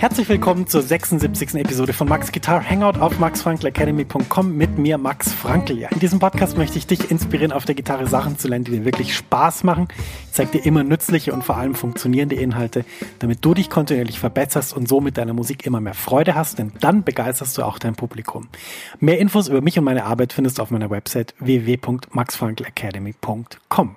Herzlich willkommen zur 76. Episode von Max Guitar Hangout auf maxfrankelacademy.com mit mir, Max Frankl. Ja, in diesem Podcast möchte ich dich inspirieren, auf der Gitarre Sachen zu lernen, die dir wirklich Spaß machen. Ich zeige dir immer nützliche und vor allem funktionierende Inhalte, damit du dich kontinuierlich verbesserst und so mit deiner Musik immer mehr Freude hast, denn dann begeisterst du auch dein Publikum. Mehr Infos über mich und meine Arbeit findest du auf meiner Website www.maxfrankelacademy.com.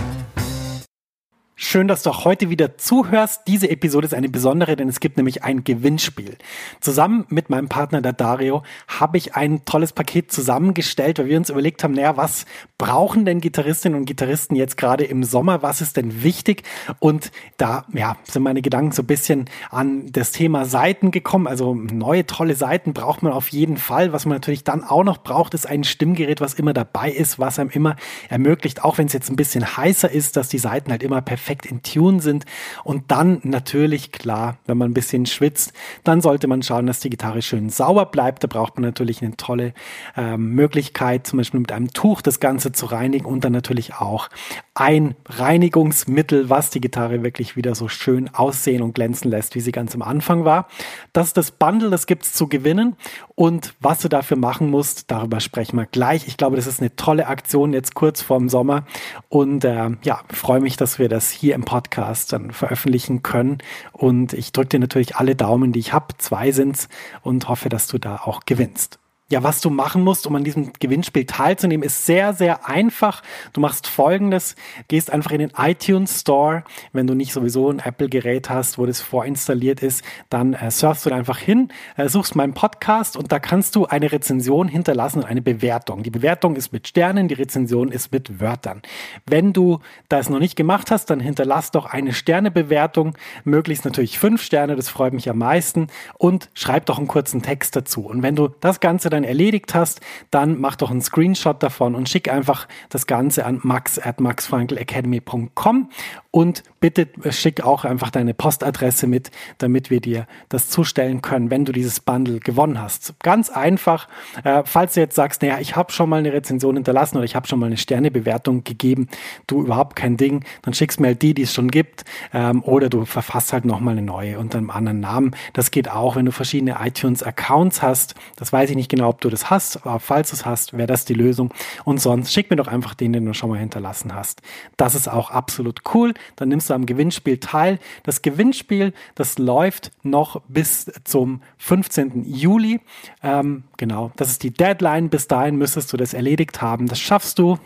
Schön, dass du auch heute wieder zuhörst. Diese Episode ist eine besondere, denn es gibt nämlich ein Gewinnspiel. Zusammen mit meinem Partner, der Dario, habe ich ein tolles Paket zusammengestellt, weil wir uns überlegt haben, naja, was brauchen denn Gitarristinnen und Gitarristen jetzt gerade im Sommer? Was ist denn wichtig? Und da, ja, sind meine Gedanken so ein bisschen an das Thema Seiten gekommen. Also neue tolle Seiten braucht man auf jeden Fall. Was man natürlich dann auch noch braucht, ist ein Stimmgerät, was immer dabei ist, was einem immer ermöglicht, auch wenn es jetzt ein bisschen heißer ist, dass die Seiten halt immer perfekt perfekt in Tune sind. Und dann natürlich, klar, wenn man ein bisschen schwitzt, dann sollte man schauen, dass die Gitarre schön sauber bleibt. Da braucht man natürlich eine tolle äh, Möglichkeit, zum Beispiel mit einem Tuch das Ganze zu reinigen und dann natürlich auch ein Reinigungsmittel, was die Gitarre wirklich wieder so schön aussehen und glänzen lässt, wie sie ganz am Anfang war. Das ist das Bundle, das gibt es zu gewinnen. Und was du dafür machen musst, darüber sprechen wir gleich. Ich glaube, das ist eine tolle Aktion jetzt kurz vorm Sommer. Und äh, ja, freue mich, dass wir das hier im Podcast dann veröffentlichen können. Und ich drücke dir natürlich alle Daumen, die ich habe. Zwei sind's und hoffe, dass du da auch gewinnst. Ja, was du machen musst, um an diesem Gewinnspiel teilzunehmen, ist sehr, sehr einfach. Du machst folgendes, gehst einfach in den iTunes Store. Wenn du nicht sowieso ein Apple-Gerät hast, wo das vorinstalliert ist, dann äh, surfst du da einfach hin, äh, suchst meinen Podcast und da kannst du eine Rezension hinterlassen und eine Bewertung. Die Bewertung ist mit Sternen, die Rezension ist mit Wörtern. Wenn du das noch nicht gemacht hast, dann hinterlass doch eine Sternebewertung, möglichst natürlich fünf Sterne, das freut mich am meisten und schreib doch einen kurzen Text dazu. Und wenn du das Ganze dann erledigt hast, dann mach doch einen Screenshot davon und schick einfach das Ganze an max at maxfrankelacademy.com und bitte schick auch einfach deine Postadresse mit, damit wir dir das zustellen können, wenn du dieses Bundle gewonnen hast. Ganz einfach, äh, falls du jetzt sagst, naja, ich habe schon mal eine Rezension hinterlassen oder ich habe schon mal eine Sternebewertung gegeben, du überhaupt kein Ding, dann schickst mir halt die, die es schon gibt, ähm, oder du verfasst halt nochmal eine neue unter einem anderen Namen. Das geht auch, wenn du verschiedene iTunes-Accounts hast. Das weiß ich nicht genau, ob du das hast, aber falls du es hast, wäre das die Lösung. Und sonst schick mir doch einfach den, den du schon mal hinterlassen hast. Das ist auch absolut cool. Dann nimmst du am Gewinnspiel teil. Das Gewinnspiel, das läuft noch bis zum 15. Juli. Ähm, genau, das ist die Deadline. Bis dahin müsstest du das erledigt haben. Das schaffst du.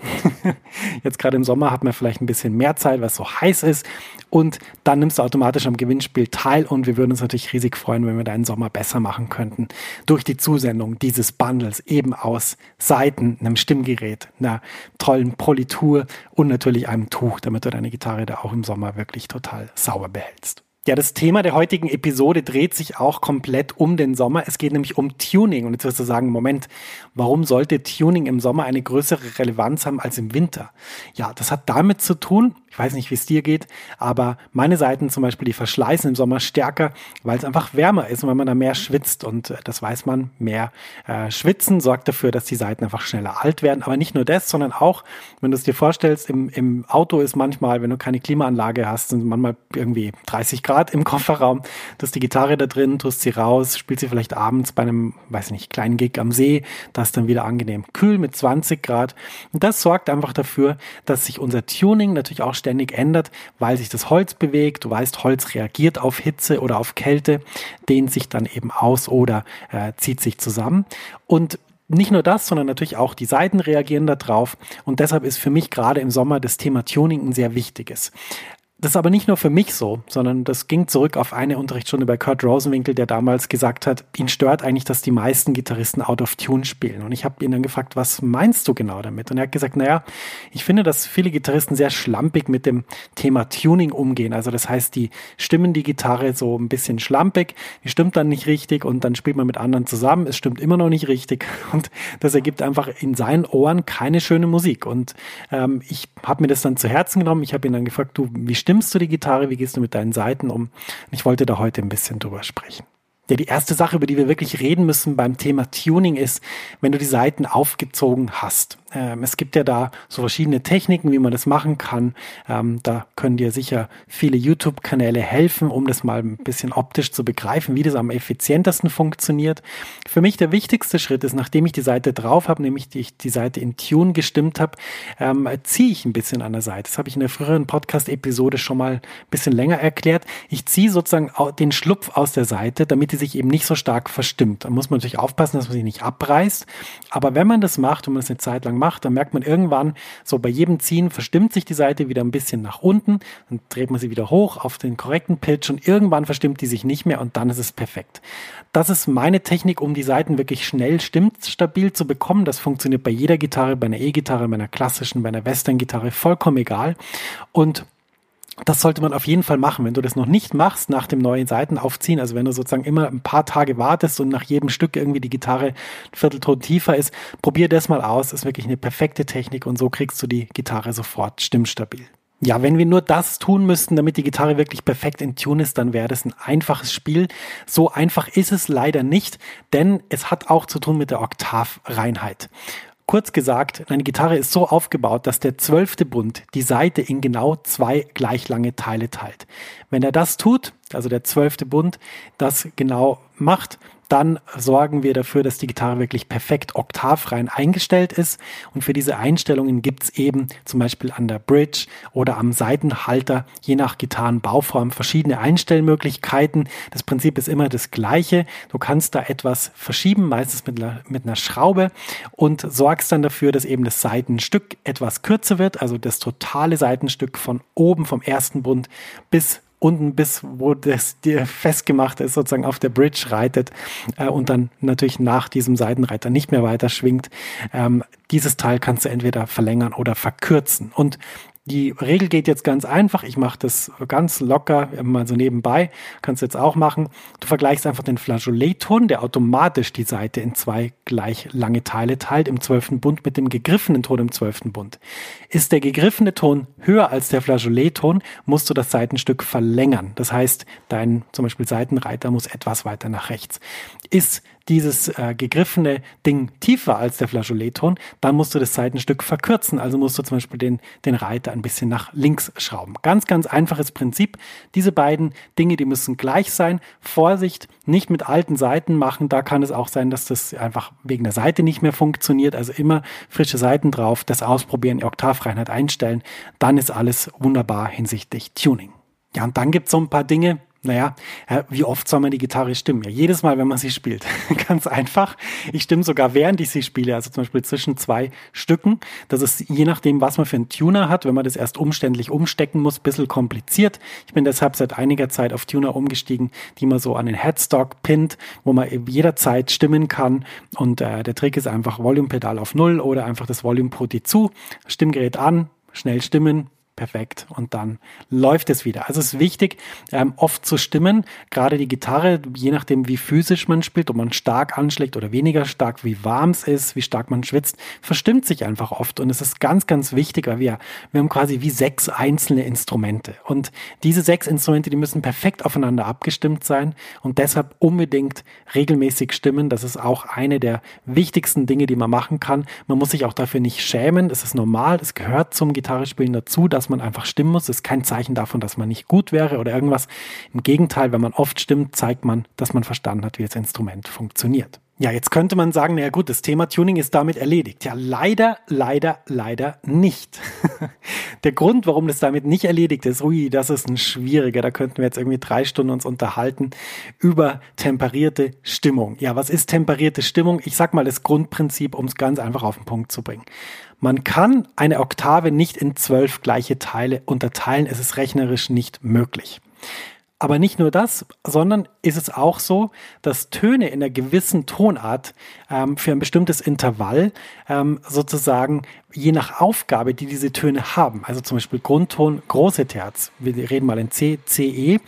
Jetzt gerade im Sommer hat man vielleicht ein bisschen mehr Zeit, weil es so heiß ist. Und dann nimmst du automatisch am Gewinnspiel teil. Und wir würden uns natürlich riesig freuen, wenn wir deinen Sommer besser machen könnten durch die Zusendung dieses Bundles eben aus Seiten, einem Stimmgerät, einer tollen Politur und natürlich einem Tuch, damit du deine Gitarre da auch im Sommer wirklich total sauber behältst. Ja, das Thema der heutigen Episode dreht sich auch komplett um den Sommer. Es geht nämlich um Tuning. Und jetzt wirst du sagen, Moment, warum sollte Tuning im Sommer eine größere Relevanz haben als im Winter? Ja, das hat damit zu tun, ich weiß nicht, wie es dir geht, aber meine Seiten zum Beispiel, die verschleißen im Sommer stärker, weil es einfach wärmer ist und weil man da mehr schwitzt. Und äh, das weiß man, mehr äh, Schwitzen sorgt dafür, dass die Seiten einfach schneller alt werden. Aber nicht nur das, sondern auch, wenn du es dir vorstellst, im, im Auto ist manchmal, wenn du keine Klimaanlage hast, sind manchmal irgendwie 30 Grad im Kofferraum. Du hast die Gitarre da drin, tust sie raus, spielst sie vielleicht abends bei einem, weiß nicht, kleinen Gig am See. Das ist dann wieder angenehm kühl mit 20 Grad. Und das sorgt einfach dafür, dass sich unser Tuning natürlich auch ständig ändert, weil sich das Holz bewegt. Du weißt, Holz reagiert auf Hitze oder auf Kälte, dehnt sich dann eben aus oder äh, zieht sich zusammen. Und nicht nur das, sondern natürlich auch die Seiten reagieren darauf. Und deshalb ist für mich gerade im Sommer das Thema Tuning ein sehr wichtiges. Das ist aber nicht nur für mich so, sondern das ging zurück auf eine Unterrichtsstunde bei Kurt Rosenwinkel, der damals gesagt hat, ihn stört eigentlich, dass die meisten Gitarristen out of tune spielen. Und ich habe ihn dann gefragt, was meinst du genau damit? Und er hat gesagt, naja, ich finde, dass viele Gitarristen sehr schlampig mit dem Thema Tuning umgehen. Also das heißt, die stimmen die Gitarre so ein bisschen schlampig, die stimmt dann nicht richtig und dann spielt man mit anderen zusammen, es stimmt immer noch nicht richtig. Und das ergibt einfach in seinen Ohren keine schöne Musik. Und ähm, ich habe mir das dann zu Herzen genommen. Ich habe ihn dann gefragt, du, wie stimmst du die Gitarre? Wie gehst du mit deinen Seiten um? Ich wollte da heute ein bisschen drüber sprechen. Ja, die erste Sache, über die wir wirklich reden müssen beim Thema Tuning ist, wenn du die Seiten aufgezogen hast. Ähm, es gibt ja da so verschiedene Techniken, wie man das machen kann. Ähm, da können dir sicher viele YouTube-Kanäle helfen, um das mal ein bisschen optisch zu begreifen, wie das am effizientesten funktioniert. Für mich der wichtigste Schritt ist, nachdem ich die Seite drauf habe, nämlich die, die Seite in Tune gestimmt habe, ähm, ziehe ich ein bisschen an der Seite. Das habe ich in der früheren Podcast-Episode schon mal ein bisschen länger erklärt. Ich ziehe sozusagen den Schlupf aus der Seite, damit die sich eben nicht so stark verstimmt. Da muss man natürlich aufpassen, dass man sie nicht abreißt. Aber wenn man das macht und man es eine Zeit lang macht, macht, dann merkt man irgendwann, so bei jedem Ziehen verstimmt sich die Seite wieder ein bisschen nach unten, dann dreht man sie wieder hoch auf den korrekten Pitch und irgendwann verstimmt die sich nicht mehr und dann ist es perfekt. Das ist meine Technik, um die Seiten wirklich schnell stimmstabil zu bekommen. Das funktioniert bei jeder Gitarre, bei einer E-Gitarre, bei einer klassischen, bei einer Western-Gitarre, vollkommen egal. Und das sollte man auf jeden Fall machen. Wenn du das noch nicht machst nach dem neuen Seitenaufziehen, also wenn du sozusagen immer ein paar Tage wartest und nach jedem Stück irgendwie die Gitarre ein Viertelton tiefer ist, probier das mal aus. Ist wirklich eine perfekte Technik und so kriegst du die Gitarre sofort stimmstabil. Ja, wenn wir nur das tun müssten, damit die Gitarre wirklich perfekt in Tune ist, dann wäre das ein einfaches Spiel. So einfach ist es leider nicht, denn es hat auch zu tun mit der Oktavreinheit. Kurz gesagt, eine Gitarre ist so aufgebaut, dass der zwölfte Bund die Seite in genau zwei gleich lange Teile teilt. Wenn er das tut, also der zwölfte Bund das genau macht, dann sorgen wir dafür, dass die Gitarre wirklich perfekt oktavrein eingestellt ist. Und für diese Einstellungen gibt's eben zum Beispiel an der Bridge oder am Seitenhalter, je nach Gitarrenbauform, verschiedene Einstellmöglichkeiten. Das Prinzip ist immer das gleiche. Du kannst da etwas verschieben, meistens mit mit einer Schraube und sorgst dann dafür, dass eben das Seitenstück etwas kürzer wird, also das totale Seitenstück von oben vom ersten Bund bis unten bis, wo das dir festgemacht ist, sozusagen auf der Bridge reitet äh, und dann natürlich nach diesem Seitenreiter nicht mehr weiter schwingt. Ähm, dieses Teil kannst du entweder verlängern oder verkürzen. Und die Regel geht jetzt ganz einfach. Ich mache das ganz locker, mal so nebenbei. Kannst du jetzt auch machen. Du vergleichst einfach den Flageoletton, der automatisch die Seite in zwei gleich lange Teile teilt, im zwölften Bund mit dem gegriffenen Ton im zwölften Bund. Ist der gegriffene Ton höher als der Flageoletton, musst du das Seitenstück verlängern. Das heißt, dein zum Beispiel Seitenreiter muss etwas weiter nach rechts. Ist dieses äh, gegriffene Ding tiefer als der Flageoletton, dann musst du das Seitenstück verkürzen. Also musst du zum Beispiel den, den Reiter ein bisschen nach links schrauben. Ganz, ganz einfaches Prinzip. Diese beiden Dinge, die müssen gleich sein. Vorsicht, nicht mit alten Seiten machen. Da kann es auch sein, dass das einfach wegen der Seite nicht mehr funktioniert. Also immer frische Seiten drauf, das ausprobieren, die Oktavreinheit einstellen. Dann ist alles wunderbar hinsichtlich Tuning. Ja, und dann gibt es so ein paar Dinge, naja, wie oft soll man die Gitarre stimmen? Ja, jedes Mal, wenn man sie spielt. Ganz einfach. Ich stimme sogar während ich sie spiele, also zum Beispiel zwischen zwei Stücken. Das ist je nachdem, was man für einen Tuner hat, wenn man das erst umständlich umstecken muss, bisschen kompliziert. Ich bin deshalb seit einiger Zeit auf Tuner umgestiegen, die man so an den Headstock pinnt, wo man jederzeit stimmen kann. Und äh, der Trick ist einfach Volume-Pedal auf Null oder einfach das Volume-Poti zu, Stimmgerät an, schnell stimmen, perfekt und dann läuft es wieder. Also es ist wichtig, ähm, oft zu stimmen, gerade die Gitarre, je nachdem wie physisch man spielt, ob man stark anschlägt oder weniger stark, wie warm es ist, wie stark man schwitzt, verstimmt sich einfach oft und es ist ganz, ganz wichtig, weil wir, wir haben quasi wie sechs einzelne Instrumente und diese sechs Instrumente, die müssen perfekt aufeinander abgestimmt sein und deshalb unbedingt regelmäßig stimmen. Das ist auch eine der wichtigsten Dinge, die man machen kann. Man muss sich auch dafür nicht schämen. Es ist normal, es gehört zum Gitarrespielen dazu, dass man einfach stimmen muss. Ist kein Zeichen davon, dass man nicht gut wäre oder irgendwas. Im Gegenteil, wenn man oft stimmt, zeigt man, dass man verstanden hat, wie das Instrument funktioniert. Ja, jetzt könnte man sagen, naja gut, das Thema Tuning ist damit erledigt. Ja, leider, leider, leider nicht. Der Grund, warum das damit nicht erledigt ist, ui, das ist ein schwieriger. Da könnten wir jetzt irgendwie drei Stunden uns unterhalten über temperierte Stimmung. Ja, was ist temperierte Stimmung? Ich sag mal das Grundprinzip, um es ganz einfach auf den Punkt zu bringen. Man kann eine Oktave nicht in zwölf gleiche Teile unterteilen. Es ist rechnerisch nicht möglich. Aber nicht nur das, sondern ist es auch so, dass Töne in einer gewissen Tonart ähm, für ein bestimmtes Intervall ähm, sozusagen je nach Aufgabe, die diese Töne haben, also zum Beispiel Grundton, große Terz, wir reden mal in C, CE,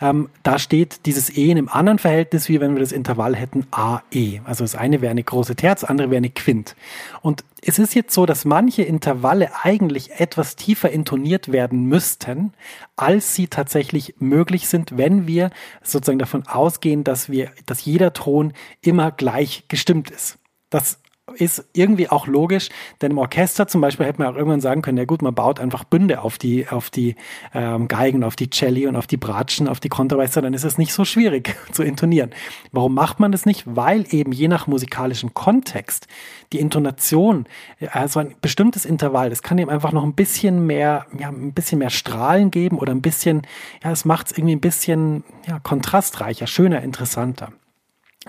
ähm, da steht dieses E in einem anderen Verhältnis, wie wenn wir das Intervall hätten AE. Also das eine wäre eine große Terz, andere wäre eine Quint. Und es ist jetzt so, dass manche Intervalle eigentlich etwas tiefer intoniert werden müssten, als sie tatsächlich möglich sind, wenn wir sozusagen davon ausgehen, dass wir, dass jeder Ton immer gleich gestimmt ist. Das ist irgendwie auch logisch, denn im Orchester zum Beispiel hätte man auch irgendwann sagen können, ja gut, man baut einfach Bünde auf die, auf die ähm, Geigen, auf die Celli und auf die Bratschen, auf die Kontrabässe, dann ist es nicht so schwierig zu intonieren. Warum macht man das nicht? Weil eben je nach musikalischen Kontext die Intonation, also ein bestimmtes Intervall, das kann eben einfach noch ein bisschen mehr, ja, ein bisschen mehr Strahlen geben oder ein bisschen, ja, es macht es irgendwie ein bisschen ja, kontrastreicher, schöner, interessanter.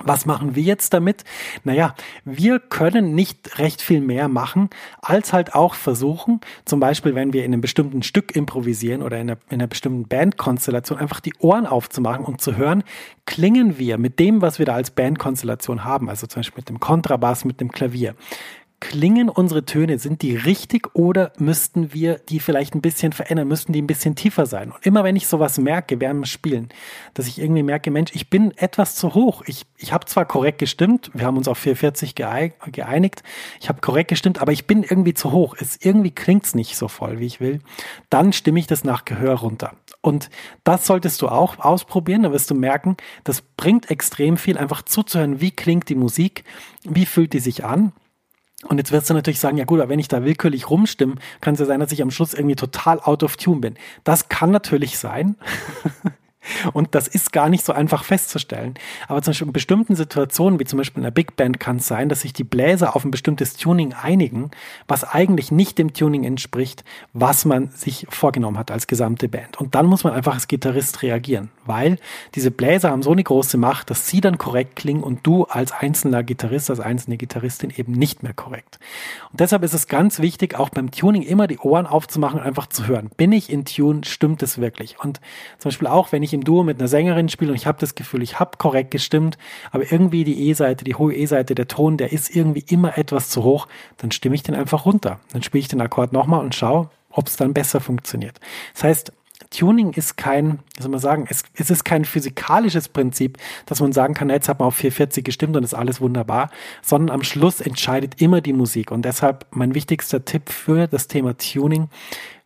Was machen wir jetzt damit? Naja, wir können nicht recht viel mehr machen, als halt auch versuchen, zum Beispiel, wenn wir in einem bestimmten Stück improvisieren oder in einer, in einer bestimmten Bandkonstellation, einfach die Ohren aufzumachen und zu hören, klingen wir mit dem, was wir da als Bandkonstellation haben, also zum Beispiel mit dem Kontrabass, mit dem Klavier, klingen unsere Töne, sind die richtig oder müssten wir die vielleicht ein bisschen verändern, müssten die ein bisschen tiefer sein? Und immer wenn ich sowas merke während Spielen, dass ich irgendwie merke, Mensch, ich bin etwas zu hoch. Ich, ich habe zwar korrekt gestimmt, wir haben uns auf 440 geeinigt, ich habe korrekt gestimmt, aber ich bin irgendwie zu hoch. Es, irgendwie klingt's nicht so voll, wie ich will. Dann stimme ich das nach Gehör runter. Und das solltest du auch ausprobieren, da wirst du merken, das bringt extrem viel, einfach zuzuhören, wie klingt die Musik, wie fühlt die sich an und jetzt wirst du natürlich sagen, ja gut, aber wenn ich da willkürlich rumstimme, kann es ja sein, dass ich am Schluss irgendwie total out of tune bin. Das kann natürlich sein. Und das ist gar nicht so einfach festzustellen. Aber zum Beispiel in bestimmten Situationen, wie zum Beispiel in einer Big Band, kann es sein, dass sich die Bläser auf ein bestimmtes Tuning einigen, was eigentlich nicht dem Tuning entspricht, was man sich vorgenommen hat als gesamte Band. Und dann muss man einfach als Gitarrist reagieren, weil diese Bläser haben so eine große Macht, dass sie dann korrekt klingen und du als einzelner Gitarrist, als einzelne Gitarristin eben nicht mehr korrekt. Und deshalb ist es ganz wichtig, auch beim Tuning immer die Ohren aufzumachen und einfach zu hören. Bin ich in Tune? Stimmt es wirklich? Und zum Beispiel auch, wenn ich im Duo mit einer Sängerin spiele und ich habe das Gefühl, ich habe korrekt gestimmt, aber irgendwie die E-Seite, die hohe E-Seite, der Ton, der ist irgendwie immer etwas zu hoch, dann stimme ich den einfach runter. Dann spiele ich den Akkord nochmal und schaue, ob es dann besser funktioniert. Das heißt, Tuning ist kein, wie soll man sagen, es, es ist kein physikalisches Prinzip, dass man sagen kann, jetzt hat man auf 440 gestimmt und ist alles wunderbar, sondern am Schluss entscheidet immer die Musik. Und deshalb mein wichtigster Tipp für das Thema Tuning,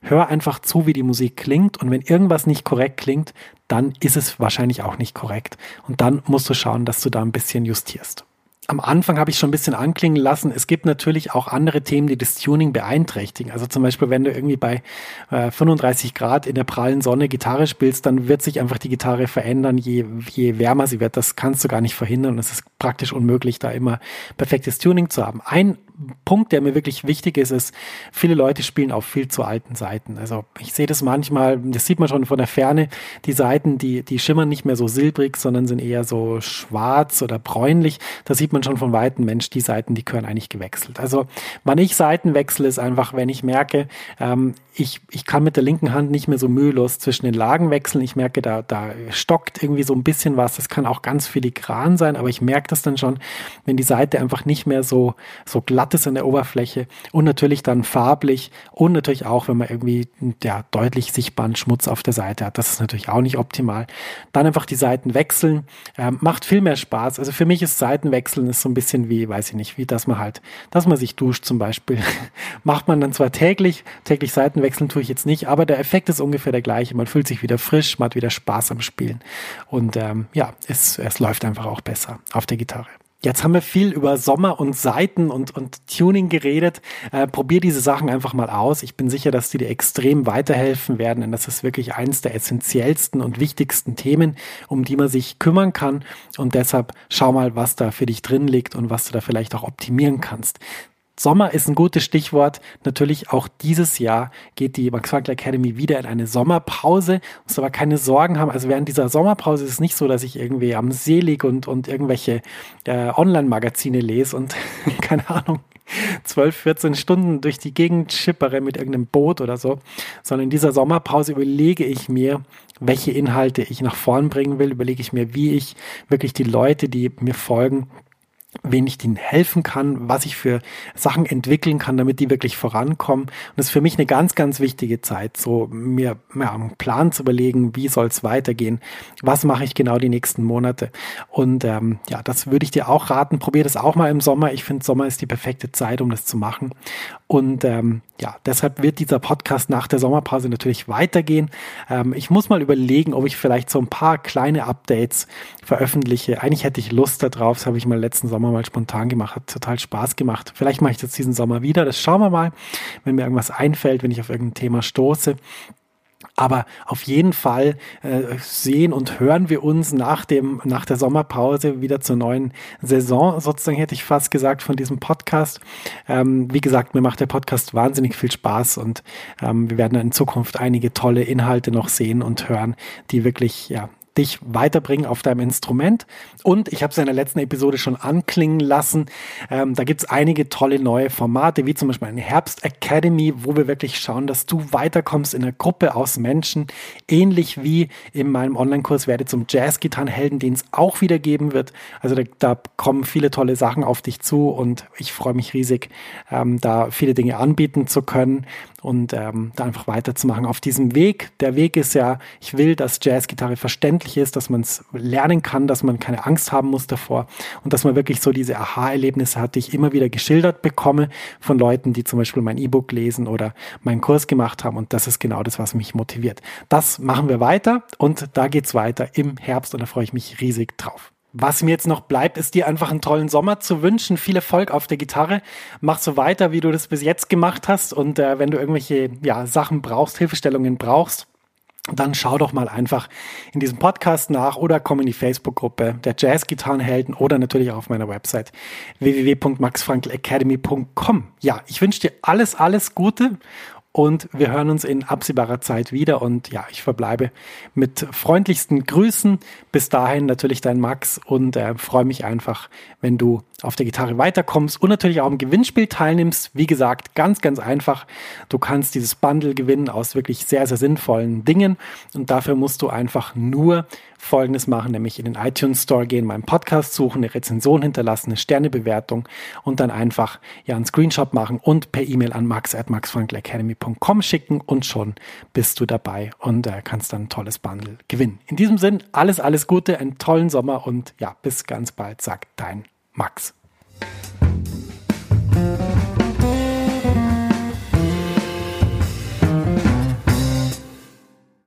hör einfach zu, wie die Musik klingt und wenn irgendwas nicht korrekt klingt, dann ist es wahrscheinlich auch nicht korrekt. Und dann musst du schauen, dass du da ein bisschen justierst am Anfang habe ich schon ein bisschen anklingen lassen, es gibt natürlich auch andere Themen, die das Tuning beeinträchtigen. Also zum Beispiel, wenn du irgendwie bei äh, 35 Grad in der prallen Sonne Gitarre spielst, dann wird sich einfach die Gitarre verändern, je, je wärmer sie wird. Das kannst du gar nicht verhindern. Es ist praktisch unmöglich, da immer perfektes Tuning zu haben. Ein Punkt, der mir wirklich wichtig ist, ist, viele Leute spielen auf viel zu alten Seiten. Also ich sehe das manchmal, das sieht man schon von der Ferne, die Seiten, die, die schimmern nicht mehr so silbrig, sondern sind eher so schwarz oder bräunlich. Da sieht man schon von Weitem, Mensch, die Seiten, die gehören eigentlich gewechselt. Also wann ich Seiten wechsle, ist einfach, wenn ich merke, ähm, ich, ich kann mit der linken Hand nicht mehr so mühelos zwischen den Lagen wechseln. Ich merke, da, da stockt irgendwie so ein bisschen was. Das kann auch ganz filigran sein, aber ich merke das dann schon, wenn die Seite einfach nicht mehr so, so glatt Glattes an der Oberfläche und natürlich dann farblich und natürlich auch, wenn man irgendwie ja, deutlich sichtbaren Schmutz auf der Seite hat. Das ist natürlich auch nicht optimal. Dann einfach die Seiten wechseln. Ähm, macht viel mehr Spaß. Also für mich ist Seitenwechseln ist so ein bisschen wie, weiß ich nicht, wie dass man halt, dass man sich duscht zum Beispiel. Macht man dann zwar täglich, täglich Seiten wechseln tue ich jetzt nicht, aber der Effekt ist ungefähr der gleiche. Man fühlt sich wieder frisch, man hat wieder Spaß am Spielen. Und ähm, ja, es, es läuft einfach auch besser auf der Gitarre. Jetzt haben wir viel über Sommer und Seiten und, und Tuning geredet. Äh, probier diese Sachen einfach mal aus. Ich bin sicher, dass die dir extrem weiterhelfen werden, denn das ist wirklich eines der essentiellsten und wichtigsten Themen, um die man sich kümmern kann. Und deshalb schau mal, was da für dich drin liegt und was du da vielleicht auch optimieren kannst. Sommer ist ein gutes Stichwort. Natürlich auch dieses Jahr geht die Max Frankel Academy wieder in eine Sommerpause. Muss aber keine Sorgen haben. Also während dieser Sommerpause ist es nicht so, dass ich irgendwie am See liege und, und irgendwelche äh, Online-Magazine lese und keine Ahnung, 12, 14 Stunden durch die Gegend schippere mit irgendeinem Boot oder so, sondern in dieser Sommerpause überlege ich mir, welche Inhalte ich nach vorn bringen will, überlege ich mir, wie ich wirklich die Leute, die mir folgen, wen ich denen helfen kann, was ich für Sachen entwickeln kann, damit die wirklich vorankommen. Und das ist für mich eine ganz, ganz wichtige Zeit, so mir ja, einen Plan zu überlegen, wie soll es weitergehen, was mache ich genau die nächsten Monate. Und ähm, ja, das würde ich dir auch raten. Probier das auch mal im Sommer. Ich finde, Sommer ist die perfekte Zeit, um das zu machen. Und ähm, ja, deshalb wird dieser Podcast nach der Sommerpause natürlich weitergehen. Ähm, ich muss mal überlegen, ob ich vielleicht so ein paar kleine Updates veröffentliche. Eigentlich hätte ich Lust darauf, das habe ich mal letzten Sommer mal spontan gemacht, hat total Spaß gemacht. Vielleicht mache ich das diesen Sommer wieder. Das schauen wir mal, wenn mir irgendwas einfällt, wenn ich auf irgendein Thema stoße. Aber auf jeden Fall äh, sehen und hören wir uns nach, dem, nach der Sommerpause wieder zur neuen Saison, sozusagen hätte ich fast gesagt, von diesem Podcast. Ähm, wie gesagt, mir macht der Podcast wahnsinnig viel Spaß und ähm, wir werden in Zukunft einige tolle Inhalte noch sehen und hören, die wirklich ja, dich weiterbringen auf deinem Instrument. Und ich habe es in der letzten Episode schon anklingen lassen. Ähm, da gibt es einige tolle neue Formate, wie zum Beispiel eine Herbst Academy, wo wir wirklich schauen, dass du weiterkommst in einer Gruppe aus Menschen, ähnlich wie in meinem Online-Kurs werde zum Jazz-Gitarrenhelden, den es auch wieder geben wird. Also da, da, kommen viele tolle Sachen auf dich zu und ich freue mich riesig, ähm, da viele Dinge anbieten zu können und ähm, da einfach weiterzumachen auf diesem Weg. Der Weg ist ja, ich will, dass Jazzgitarre verständlich ist, dass man es lernen kann, dass man keine Angst haben muss davor und dass man wirklich so diese Aha-Erlebnisse hat, die ich immer wieder geschildert bekomme von Leuten, die zum Beispiel mein E-Book lesen oder meinen Kurs gemacht haben und das ist genau das, was mich motiviert. Das machen wir weiter und da geht's weiter im Herbst und da freue ich mich riesig drauf. Was mir jetzt noch bleibt, ist dir einfach einen tollen Sommer zu wünschen. Viel Erfolg auf der Gitarre. Mach so weiter, wie du das bis jetzt gemacht hast. Und äh, wenn du irgendwelche ja, Sachen brauchst, Hilfestellungen brauchst, dann schau doch mal einfach in diesem Podcast nach oder komm in die Facebook-Gruppe der Jazz-Gitarrenhelden oder natürlich auch auf meiner Website www.maxfrankelacademy.com. Ja, ich wünsche dir alles, alles Gute und wir hören uns in absehbarer Zeit wieder. Und ja, ich verbleibe mit freundlichsten Grüßen. Bis dahin natürlich dein Max und äh, freue mich einfach, wenn du auf der Gitarre weiterkommst und natürlich auch im Gewinnspiel teilnimmst. Wie gesagt, ganz, ganz einfach. Du kannst dieses Bundle gewinnen aus wirklich sehr, sehr sinnvollen Dingen. Und dafür musst du einfach nur Folgendes machen, nämlich in den iTunes Store gehen, meinen Podcast suchen, eine Rezension hinterlassen, eine Sternebewertung und dann einfach ja einen Screenshot machen und per E-Mail an max at maxfrankelacademy.com schicken und schon bist du dabei und äh, kannst dann ein tolles Bundle gewinnen. In diesem Sinn, alles, alles Gute, einen tollen Sommer und ja, bis ganz bald, sagt dein Max.